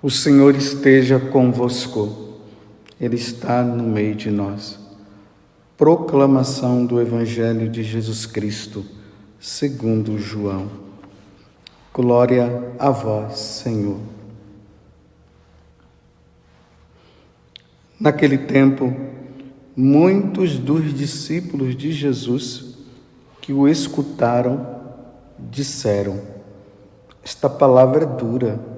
O Senhor esteja convosco, Ele está no meio de nós. Proclamação do Evangelho de Jesus Cristo, segundo João. Glória a vós, Senhor. Naquele tempo, muitos dos discípulos de Jesus que o escutaram disseram: Esta palavra é dura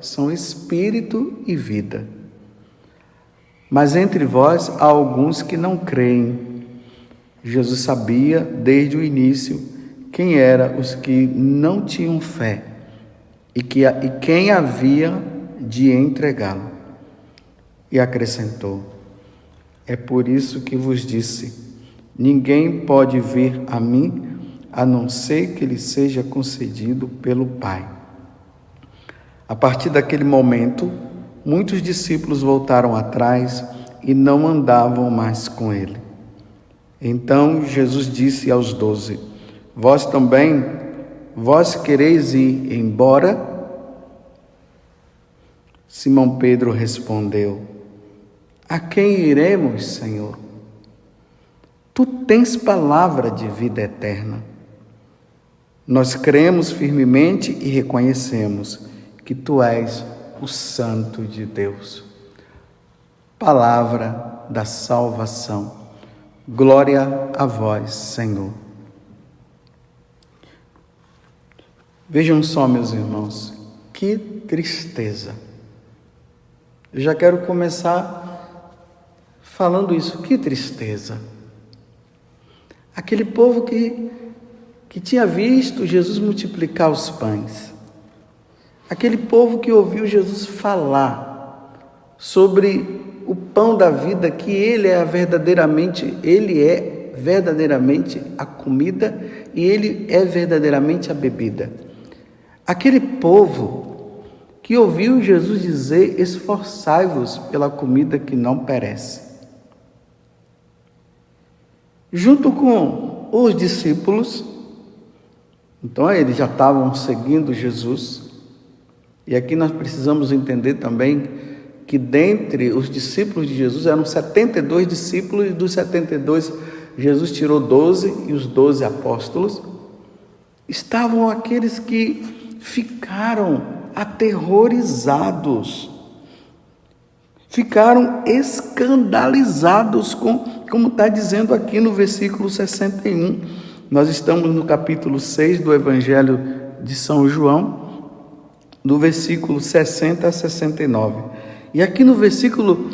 são espírito e vida. Mas entre vós há alguns que não creem. Jesus sabia desde o início quem eram os que não tinham fé e, que, e quem havia de entregá-lo. E acrescentou: É por isso que vos disse: ninguém pode vir a mim a não ser que lhe seja concedido pelo Pai. A partir daquele momento, muitos discípulos voltaram atrás e não andavam mais com ele. Então Jesus disse aos doze: Vós também, vós quereis ir embora? Simão Pedro respondeu: A quem iremos, Senhor? Tu tens palavra de vida eterna. Nós cremos firmemente e reconhecemos que tu és o Santo de Deus. Palavra da salvação. Glória a vós, Senhor. Vejam só, meus irmãos, que tristeza. Eu já quero começar falando isso, que tristeza. Aquele povo que, que tinha visto Jesus multiplicar os pães, Aquele povo que ouviu Jesus falar sobre o pão da vida, que ele é verdadeiramente, ele é verdadeiramente a comida e ele é verdadeiramente a bebida. Aquele povo que ouviu Jesus dizer: esforçai-vos pela comida que não perece. Junto com os discípulos, então eles já estavam seguindo Jesus, e aqui nós precisamos entender também que dentre os discípulos de Jesus eram 72 discípulos, e dos 72 Jesus tirou 12 e os 12 apóstolos. Estavam aqueles que ficaram aterrorizados, ficaram escandalizados com, como está dizendo aqui no versículo 61. Nós estamos no capítulo 6 do Evangelho de São João do versículo 60 a 69. E aqui no versículo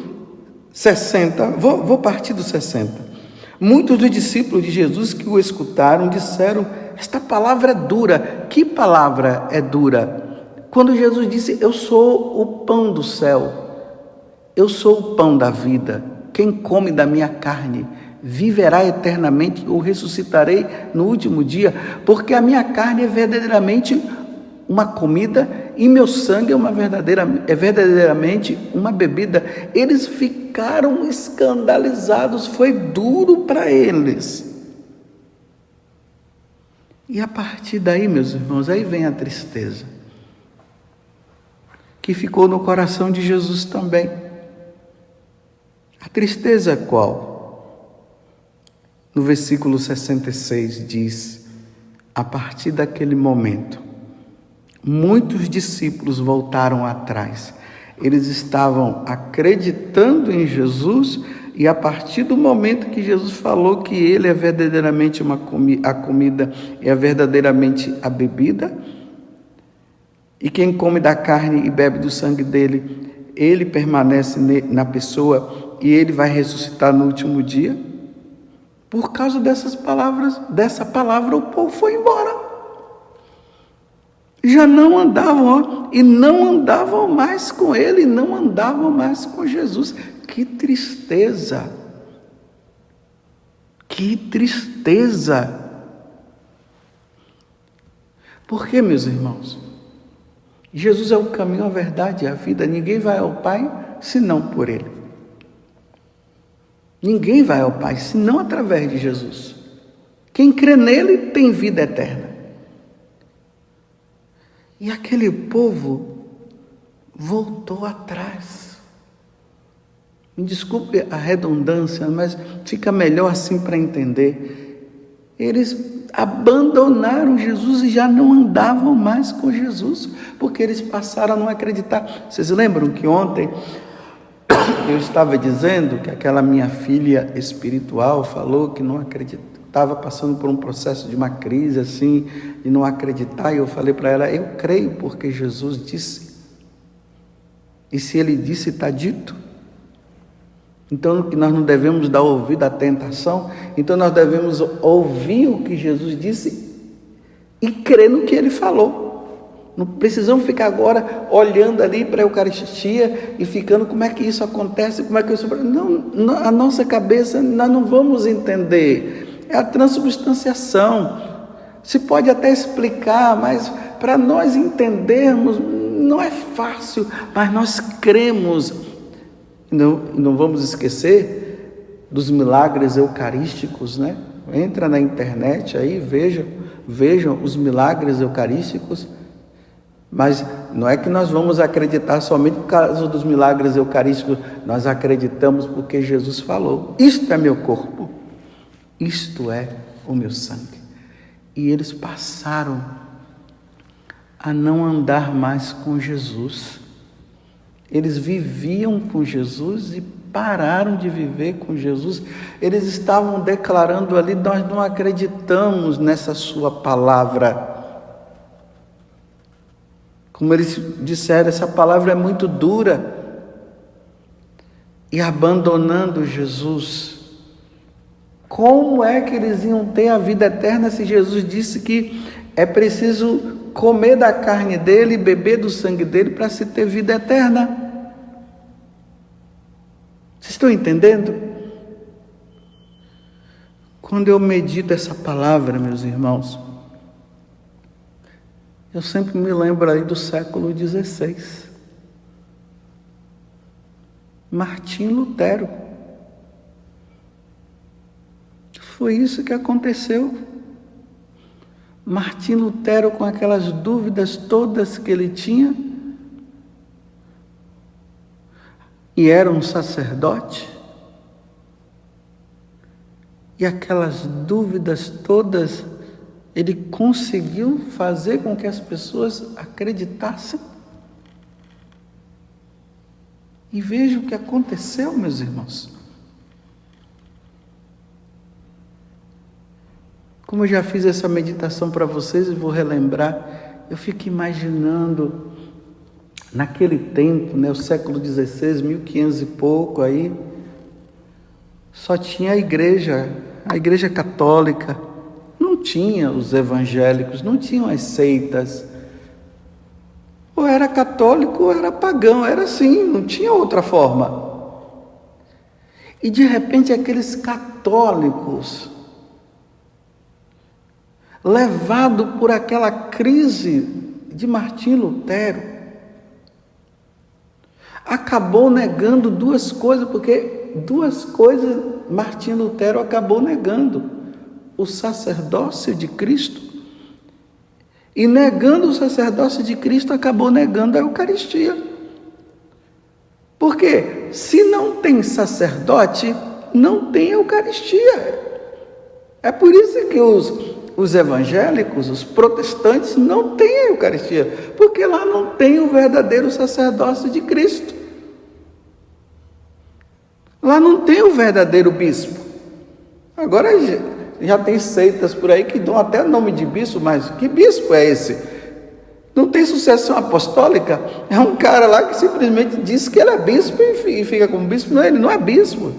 60, vou, vou partir do 60. Muitos dos discípulos de Jesus que o escutaram disseram: Esta palavra é dura. Que palavra é dura? Quando Jesus disse: Eu sou o pão do céu, eu sou o pão da vida. Quem come da minha carne viverá eternamente, ou ressuscitarei no último dia, porque a minha carne é verdadeiramente uma comida e meu sangue é uma verdadeira é verdadeiramente uma bebida. Eles ficaram escandalizados, foi duro para eles. E a partir daí, meus irmãos, aí vem a tristeza. Que ficou no coração de Jesus também. A tristeza qual? No versículo 66 diz: A partir daquele momento, muitos discípulos voltaram atrás. Eles estavam acreditando em Jesus e a partir do momento que Jesus falou que ele é verdadeiramente uma comi a comida e é verdadeiramente a bebida, e quem come da carne e bebe do sangue dele, ele permanece na pessoa e ele vai ressuscitar no último dia. Por causa dessas palavras, dessa palavra, o povo foi embora. Já não andavam, e não andavam mais com ele, não andavam mais com Jesus. Que tristeza! Que tristeza! Por que, meus irmãos? Jesus é o caminho, a verdade e a vida. Ninguém vai ao Pai senão por Ele. Ninguém vai ao Pai senão através de Jesus. Quem crê nele tem vida eterna. E aquele povo voltou atrás. Me desculpe a redundância, mas fica melhor assim para entender. Eles abandonaram Jesus e já não andavam mais com Jesus, porque eles passaram a não acreditar. Vocês lembram que ontem eu estava dizendo que aquela minha filha espiritual falou que não acreditava, passando por um processo de uma crise assim, de não acreditar, e eu falei para ela: Eu creio porque Jesus disse. E se ele disse, está dito. Então, nós não devemos dar ouvido à tentação, então nós devemos ouvir o que Jesus disse e crer no que ele falou. Não precisamos ficar agora olhando ali para a Eucaristia e ficando como é que isso acontece, como é que isso. Não, a nossa cabeça nós não vamos entender. É a transubstanciação. Se pode até explicar, mas para nós entendermos não é fácil, mas nós cremos não, não vamos esquecer dos milagres eucarísticos, né? Entra na internet aí, vejam, vejam os milagres eucarísticos. Mas não é que nós vamos acreditar somente por causa dos milagres eucarísticos, nós acreditamos porque Jesus falou: Isto é meu corpo, isto é o meu sangue. E eles passaram a não andar mais com Jesus. Eles viviam com Jesus e pararam de viver com Jesus. Eles estavam declarando ali: nós não acreditamos nessa Sua palavra. Como eles disseram, essa palavra é muito dura. E abandonando Jesus, como é que eles iam ter a vida eterna se Jesus disse que é preciso comer da carne dele e beber do sangue dele para se ter vida eterna? Vocês estão entendendo? Quando eu medito essa palavra, meus irmãos, eu sempre me lembro aí do século XVI. Martim Lutero. Foi isso que aconteceu. Martim Lutero, com aquelas dúvidas todas que ele tinha, e era um sacerdote, e aquelas dúvidas todas, ele conseguiu fazer com que as pessoas acreditassem. E veja o que aconteceu, meus irmãos. Como eu já fiz essa meditação para vocês e vou relembrar, eu fico imaginando Naquele tempo, né, o século XVI, 1500 e pouco aí, só tinha a igreja, a igreja católica, não tinha os evangélicos, não tinham as seitas. Ou era católico ou era pagão, era assim, não tinha outra forma. E de repente aqueles católicos, levado por aquela crise de Martim Lutero, acabou negando duas coisas, porque duas coisas Martim Lutero acabou negando: o sacerdócio de Cristo. E negando o sacerdócio de Cristo, acabou negando a Eucaristia. Porque se não tem sacerdote, não tem Eucaristia. É por isso que os, os evangélicos, os protestantes, não têm a Eucaristia, porque lá não tem o verdadeiro sacerdócio de Cristo. Lá não tem o verdadeiro bispo. Agora já tem seitas por aí que dão até nome de bispo, mas que bispo é esse? Não tem sucessão apostólica? É um cara lá que simplesmente diz que ele é bispo e fica como bispo. Não, ele não é bispo.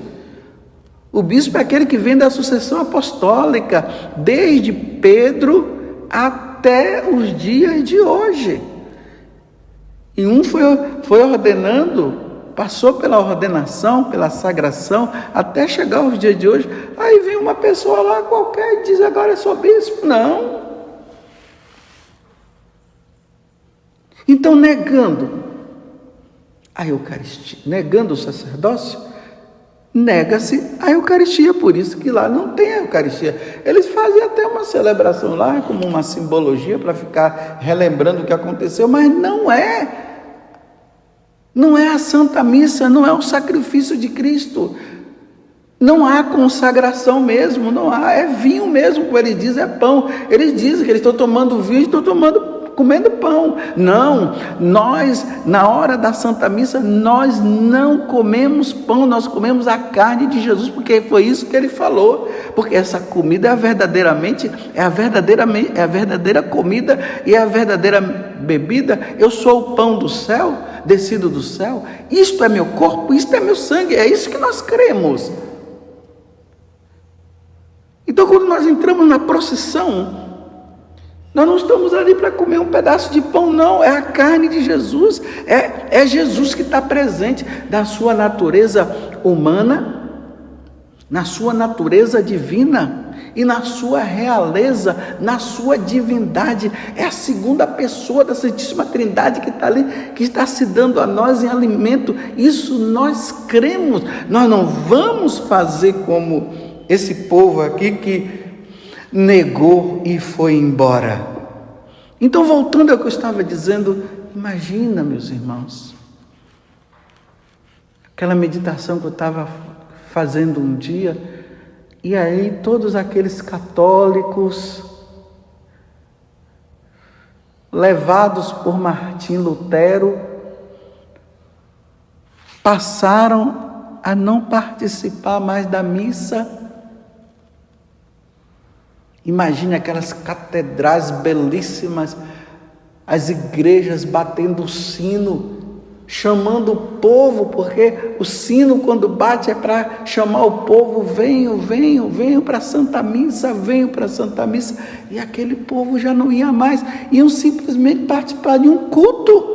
O bispo é aquele que vem da sucessão apostólica, desde Pedro até os dias de hoje. E um foi, foi ordenando, passou pela ordenação, pela sagração, até chegar aos dias de hoje. Aí vem uma pessoa lá qualquer e diz: agora eu sou bispo. Não. Então, negando a Eucaristia, negando o sacerdócio, nega-se a Eucaristia, por isso que lá não tem a Eucaristia. Eles fazem até uma celebração lá, como uma simbologia para ficar relembrando o que aconteceu, mas não é. Não é a Santa Missa, não é o sacrifício de Cristo. Não há consagração mesmo, não há, é vinho mesmo, como eles dizem, é pão. Eles dizem que eles estão tomando vinho, estão tomando comendo pão. Não, nós, na hora da Santa Missa, nós não comemos pão, nós comemos a carne de Jesus, porque foi isso que ele falou. Porque essa comida é verdadeiramente, é a verdadeira, é a verdadeira comida e é a verdadeira bebida. Eu sou o pão do céu, descido do céu. Isto é meu corpo, isto é meu sangue, é isso que nós cremos. Então, quando nós entramos na procissão, nós não estamos ali para comer um pedaço de pão, não. É a carne de Jesus. É, é Jesus que está presente da sua natureza humana, na sua natureza divina e na sua realeza, na sua divindade. É a segunda pessoa da Santíssima Trindade que está ali, que está se dando a nós em alimento. Isso nós cremos. Nós não vamos fazer como esse povo aqui que negou e foi embora. Então, voltando ao que eu estava dizendo, imagina, meus irmãos, aquela meditação que eu estava fazendo um dia, e aí todos aqueles católicos levados por Martim Lutero passaram a não participar mais da missa Imagine aquelas catedrais belíssimas, as igrejas batendo o sino, chamando o povo, porque o sino, quando bate, é para chamar o povo: venham, venham, venham para a Santa Missa, venham para a Santa Missa. E aquele povo já não ia mais, iam simplesmente participar de um culto.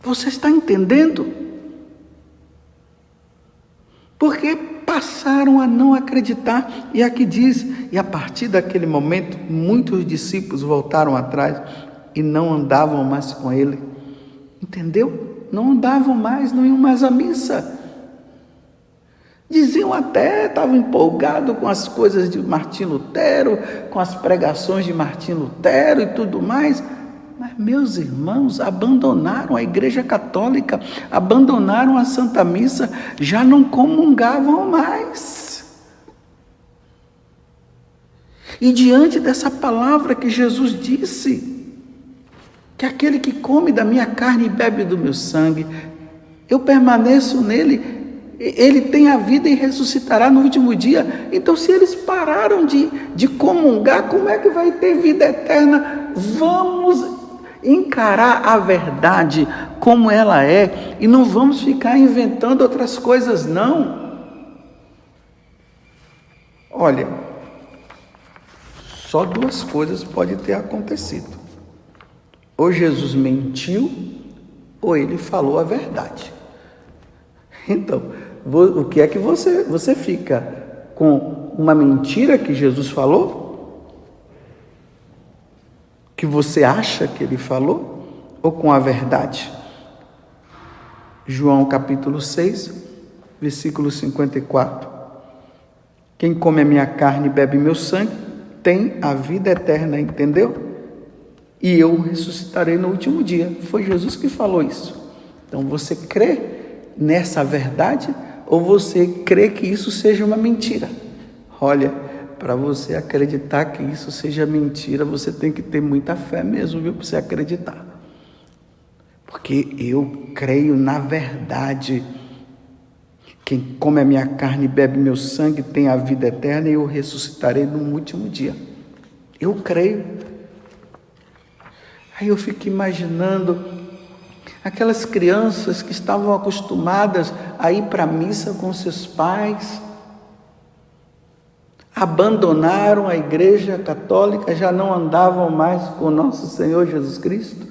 Você está entendendo? porque passaram a não acreditar. E aqui diz: e a partir daquele momento, muitos discípulos voltaram atrás e não andavam mais com ele. Entendeu? Não andavam mais, não iam mais à missa. Diziam até, estavam empolgados com as coisas de Martim Lutero, com as pregações de Martim Lutero e tudo mais, mas, meus irmãos, abandonaram a Igreja Católica, abandonaram a Santa Missa, já não comungavam mais. E diante dessa palavra que Jesus disse, que aquele que come da minha carne e bebe do meu sangue, eu permaneço nele, ele tem a vida e ressuscitará no último dia. Então, se eles pararam de, de comungar, como é que vai ter vida eterna? Vamos encarar a verdade como ela é e não vamos ficar inventando outras coisas, não. Olha, só duas coisas podem ter acontecido: ou Jesus mentiu, ou ele falou a verdade. Então, o que é que você, você fica com uma mentira que Jesus falou? que você acha que ele falou ou com a verdade? João capítulo 6, versículo 54. Quem come a minha carne e bebe meu sangue tem a vida eterna, entendeu? E eu ressuscitarei no último dia. Foi Jesus que falou isso. Então você crê nessa verdade ou você crê que isso seja uma mentira? Olha, para você acreditar que isso seja mentira, você tem que ter muita fé mesmo, viu? Para você acreditar. Porque eu creio na verdade. Quem come a minha carne e bebe meu sangue tem a vida eterna e eu ressuscitarei no último dia. Eu creio. Aí eu fico imaginando aquelas crianças que estavam acostumadas a ir para a missa com seus pais abandonaram a Igreja Católica, já não andavam mais com nosso Senhor Jesus Cristo,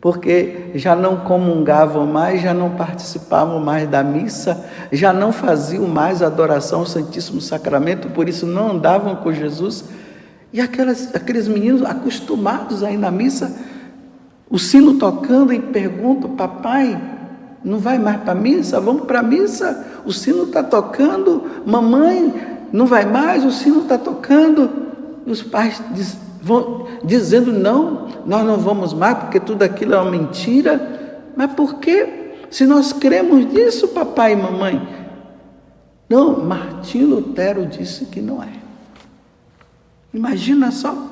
porque já não comungavam mais, já não participavam mais da missa, já não faziam mais adoração ao Santíssimo Sacramento, por isso não andavam com Jesus. E aquelas, aqueles meninos acostumados aí na missa, o sino tocando e perguntam: Papai, não vai mais para a missa? Vamos para a missa? O sino está tocando. Mamãe, não vai mais? O sino está tocando. E os pais diz, vão dizendo: Não, nós não vamos mais porque tudo aquilo é uma mentira. Mas por quê? Se nós cremos nisso, papai e mamãe. Não, Martim Lutero disse que não é. Imagina só.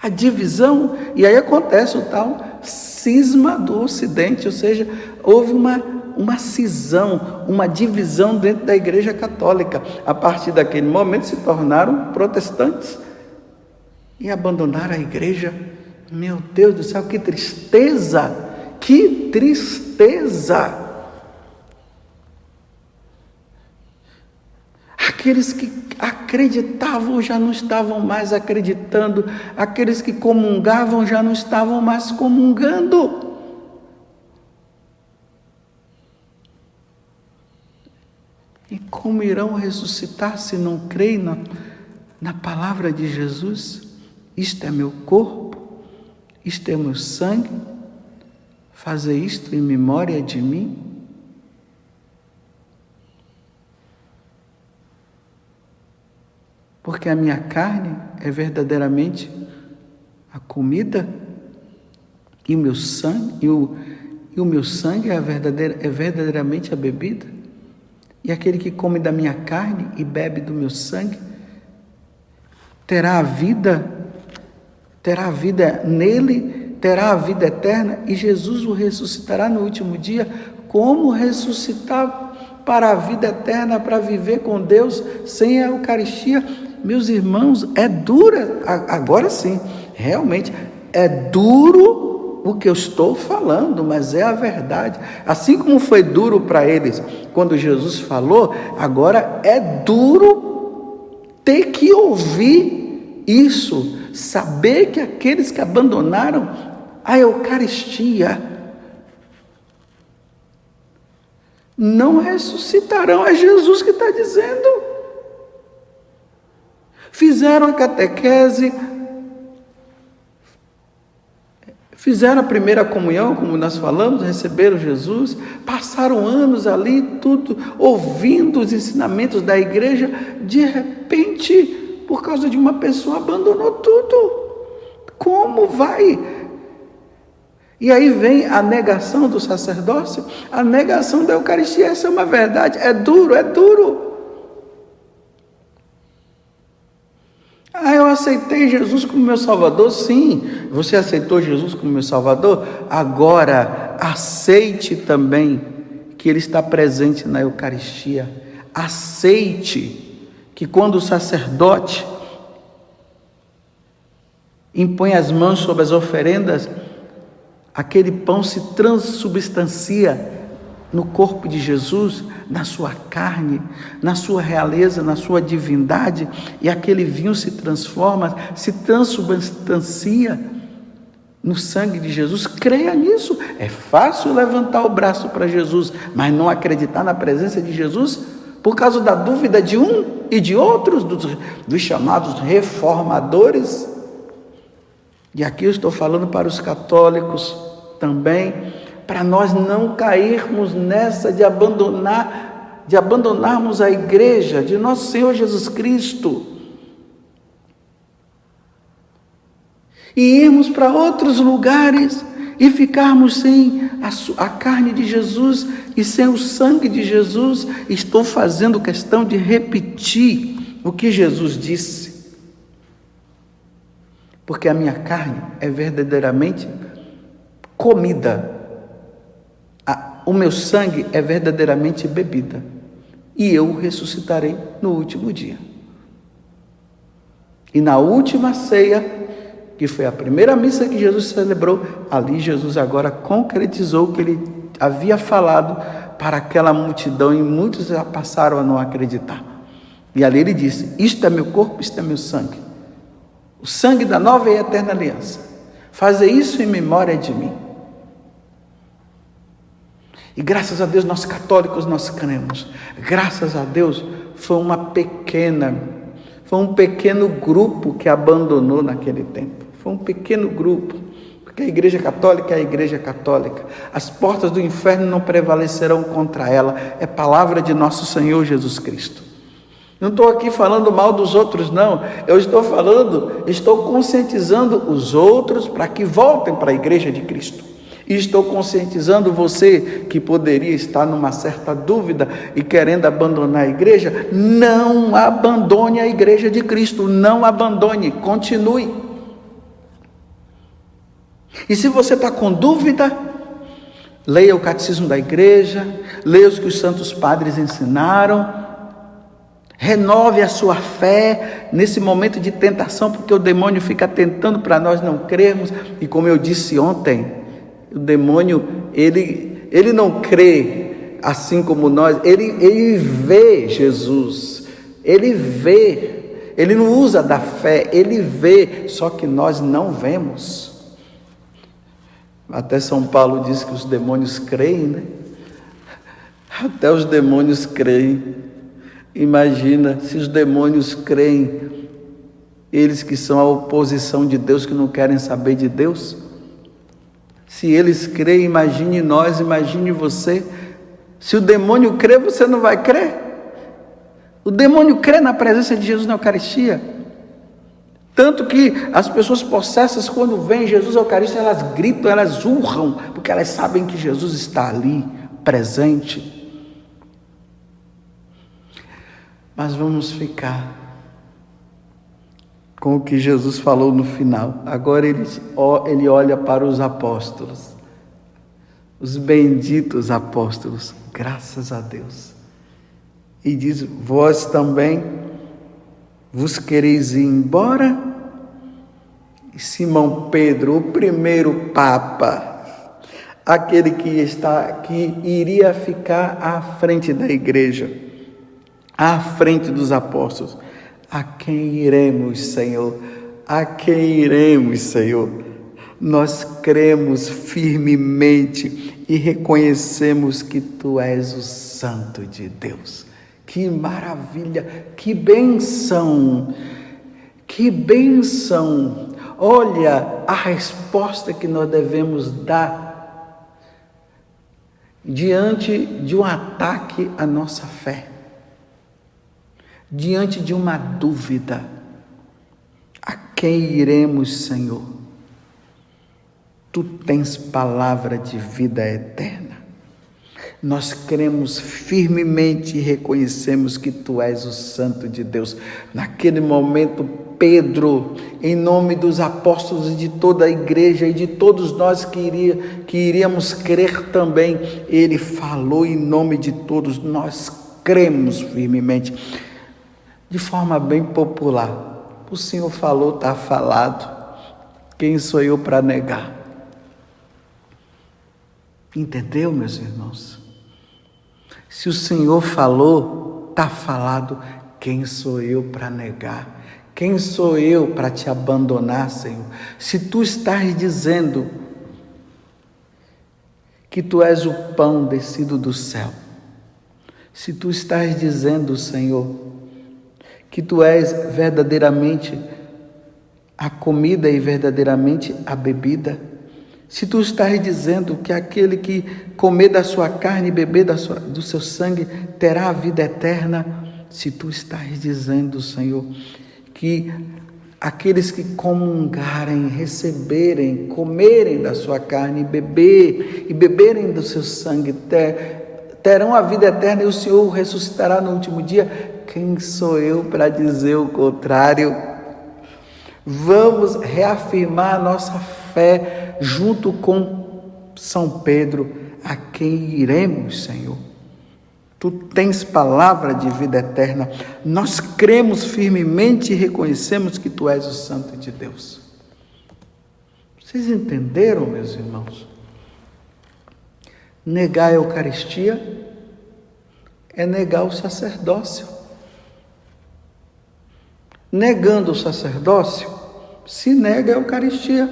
A divisão, e aí acontece o tal cisma do Ocidente, ou seja, houve uma, uma cisão, uma divisão dentro da Igreja Católica. A partir daquele momento se tornaram protestantes e abandonaram a igreja. Meu Deus do céu, que tristeza! Que tristeza! Aqueles que acreditavam já não estavam mais acreditando, aqueles que comungavam já não estavam mais comungando. E como irão ressuscitar se não creem na, na palavra de Jesus? Isto é meu corpo, isto é meu sangue, fazer isto em memória de mim. Porque a minha carne é verdadeiramente a comida e o meu sangue, e o, e o meu sangue é, verdadeira, é verdadeiramente a bebida. E aquele que come da minha carne e bebe do meu sangue terá a vida, terá vida nele, terá a vida eterna e Jesus o ressuscitará no último dia. Como ressuscitar para a vida eterna, para viver com Deus sem a Eucaristia? Meus irmãos, é dura, agora sim, realmente, é duro o que eu estou falando, mas é a verdade. Assim como foi duro para eles quando Jesus falou, agora é duro ter que ouvir isso, saber que aqueles que abandonaram a Eucaristia não ressuscitarão. É Jesus que está dizendo fizeram a catequese, fizeram a primeira comunhão, como nós falamos, receberam Jesus, passaram anos ali, tudo, ouvindo os ensinamentos da igreja, de repente, por causa de uma pessoa, abandonou tudo. Como vai? E aí vem a negação do sacerdócio, a negação da Eucaristia, essa é uma verdade, é duro, é duro. Ah, eu aceitei Jesus como meu Salvador? Sim, você aceitou Jesus como meu Salvador? Agora, aceite também que Ele está presente na Eucaristia. Aceite que quando o sacerdote impõe as mãos sobre as oferendas, aquele pão se transubstancia no corpo de Jesus, na sua carne, na sua realeza, na sua divindade, e aquele vinho se transforma, se transubstancia no sangue de Jesus. Creia nisso. É fácil levantar o braço para Jesus, mas não acreditar na presença de Jesus por causa da dúvida de um e de outros, dos, dos chamados reformadores. E aqui eu estou falando para os católicos também para nós não cairmos nessa de abandonar, de abandonarmos a igreja de nosso Senhor Jesus Cristo. E irmos para outros lugares e ficarmos sem a, a, carne de Jesus e sem o sangue de Jesus. Estou fazendo questão de repetir o que Jesus disse. Porque a minha carne é verdadeiramente comida o meu sangue é verdadeiramente bebida, e eu ressuscitarei no último dia. E na última ceia, que foi a primeira missa que Jesus celebrou, ali Jesus agora concretizou o que ele havia falado para aquela multidão e muitos já passaram a não acreditar. E ali ele disse: Isto é meu corpo, isto é meu sangue. O sangue da nova e eterna aliança. Fazer isso em memória de mim. E graças a Deus, nós católicos, nós cremos. Graças a Deus, foi uma pequena, foi um pequeno grupo que abandonou naquele tempo. Foi um pequeno grupo. Porque a igreja católica é a igreja católica. As portas do inferno não prevalecerão contra ela. É palavra de nosso Senhor Jesus Cristo. Não estou aqui falando mal dos outros, não. Eu estou falando, estou conscientizando os outros para que voltem para a igreja de Cristo. E estou conscientizando você que poderia estar numa certa dúvida e querendo abandonar a igreja, não abandone a igreja de Cristo, não abandone, continue. E se você está com dúvida, leia o catecismo da igreja, leia os que os santos padres ensinaram, renove a sua fé nesse momento de tentação, porque o demônio fica tentando para nós não crermos, e como eu disse ontem, o demônio, ele, ele não crê assim como nós, ele, ele vê Jesus, ele vê, ele não usa da fé, ele vê, só que nós não vemos. Até São Paulo diz que os demônios creem, né? Até os demônios creem. Imagina se os demônios creem, eles que são a oposição de Deus, que não querem saber de Deus. Se eles creem, imagine nós, imagine você. Se o demônio crê, você não vai crer. O demônio crê na presença de Jesus na Eucaristia. Tanto que as pessoas possessas, quando vêm Jesus Eucaristia, elas gritam, elas urram, porque elas sabem que Jesus está ali, presente. Mas vamos ficar com o que Jesus falou no final. Agora ele, ele olha para os apóstolos, os benditos apóstolos, graças a Deus, e diz: Vós também vos quereis ir embora? E Simão Pedro, o primeiro Papa, aquele que está que iria ficar à frente da igreja, à frente dos apóstolos, a quem iremos, Senhor? A quem iremos, Senhor? Nós cremos firmemente e reconhecemos que Tu és o Santo de Deus. Que maravilha, que benção, que benção. Olha a resposta que nós devemos dar diante de um ataque à nossa fé diante de uma dúvida: a quem iremos, Senhor? Tu tens palavra de vida eterna. Nós cremos firmemente e reconhecemos que tu és o Santo de Deus. Naquele momento, Pedro, em nome dos apóstolos e de toda a igreja e de todos nós que, iria, que iríamos crer também, ele falou em nome de todos, nós cremos firmemente de forma bem popular. O Senhor falou, está falado. Quem sou eu para negar? Entendeu, meus irmãos? Se o Senhor falou, está falado. Quem sou eu para negar? Quem sou eu para te abandonar, Senhor? Se tu estás dizendo que tu és o pão descido do céu, se tu estás dizendo, Senhor, que tu és verdadeiramente a comida e verdadeiramente a bebida. Se tu estás dizendo que aquele que comer da sua carne e beber da sua, do seu sangue terá a vida eterna, se tu estás dizendo, Senhor, que aqueles que comungarem, receberem, comerem da sua carne e beber e beberem do seu sangue ter, terão a vida eterna e o Senhor ressuscitará no último dia, quem sou eu para dizer o contrário? Vamos reafirmar a nossa fé junto com São Pedro, a quem iremos, Senhor. Tu tens palavra de vida eterna. Nós cremos firmemente e reconhecemos que tu és o Santo de Deus. Vocês entenderam, meus irmãos? Negar a Eucaristia é negar o sacerdócio. negando o sacerdócio, se nega a Eucaristia.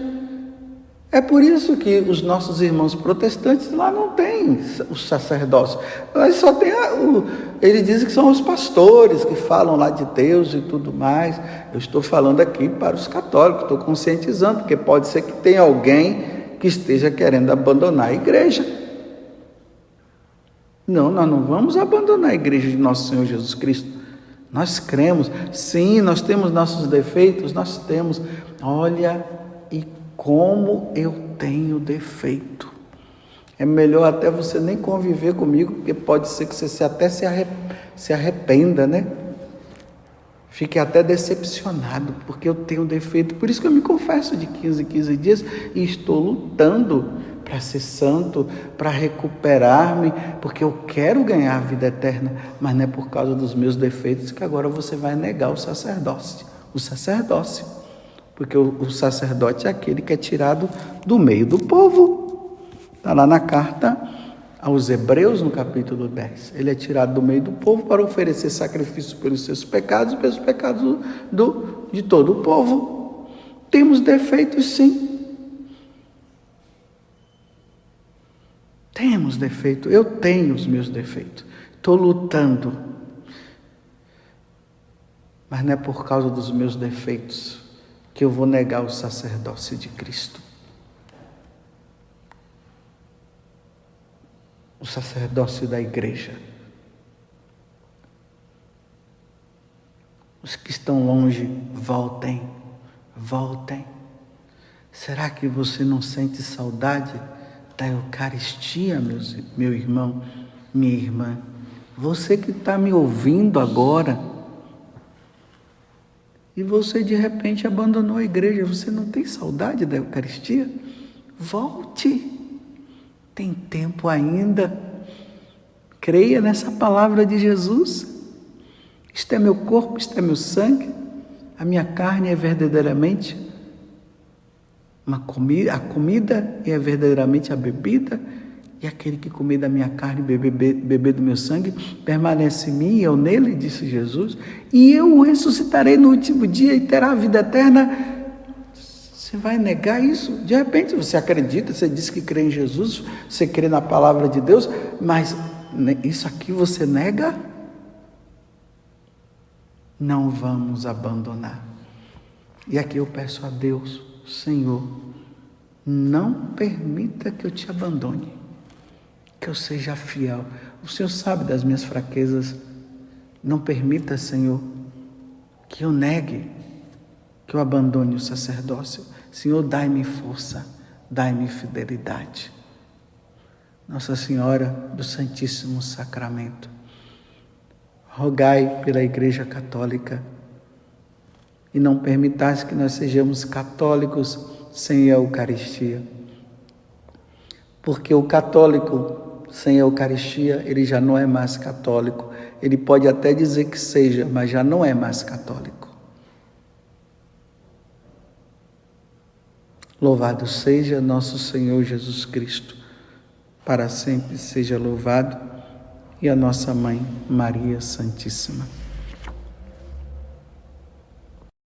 É por isso que os nossos irmãos protestantes lá não têm o sacerdócio. Lá só tem a, o, eles dizem que são os pastores que falam lá de Deus e tudo mais. Eu estou falando aqui para os católicos, estou conscientizando, porque pode ser que tenha alguém que esteja querendo abandonar a igreja. Não, nós não vamos abandonar a igreja de nosso Senhor Jesus Cristo. Nós cremos, sim, nós temos nossos defeitos, nós temos. Olha e como eu tenho defeito. É melhor até você nem conviver comigo, porque pode ser que você até se arrependa, né? Fique até decepcionado, porque eu tenho defeito. Por isso que eu me confesso de 15 em 15 dias e estou lutando para ser santo, para recuperar-me, porque eu quero ganhar a vida eterna, mas não é por causa dos meus defeitos que agora você vai negar o sacerdócio. O sacerdócio porque o, o sacerdote é aquele que é tirado do meio do povo. Está lá na carta aos Hebreus, no capítulo 10. Ele é tirado do meio do povo para oferecer sacrifício pelos seus pecados e pelos pecados do, de todo o povo. Temos defeitos, sim. Temos defeito. Eu tenho os meus defeitos. Estou lutando. Mas não é por causa dos meus defeitos que eu vou negar o sacerdócio de Cristo. O sacerdócio da igreja. Os que estão longe, voltem, voltem. Será que você não sente saudade da Eucaristia, meu irmão, minha irmã? Você que está me ouvindo agora, e você de repente abandonou a igreja, você não tem saudade da Eucaristia? Volte, tem tempo ainda. Creia nessa palavra de Jesus. Isto é meu corpo, isto é meu sangue. A minha carne é verdadeiramente uma comida, a comida é verdadeiramente a bebida e aquele que comer da minha carne e beber, beber do meu sangue, permanece em mim e eu nele, disse Jesus, e eu o ressuscitarei no último dia e terá a vida eterna. Você vai negar isso? De repente você acredita, você diz que crê em Jesus, você crê na palavra de Deus, mas isso aqui você nega? Não vamos abandonar. E aqui eu peço a Deus, Senhor, não permita que eu te abandone que eu seja fiel. O Senhor sabe das minhas fraquezas. Não permita, Senhor, que eu negue, que eu abandone o sacerdócio. Senhor, dai-me força, dai-me fidelidade. Nossa Senhora do Santíssimo Sacramento, rogai pela Igreja Católica e não permitais que nós sejamos católicos sem a Eucaristia. Porque o católico sem a Eucaristia, ele já não é mais católico. Ele pode até dizer que seja, mas já não é mais católico. Louvado seja nosso Senhor Jesus Cristo, para sempre seja louvado, e a nossa mãe Maria Santíssima.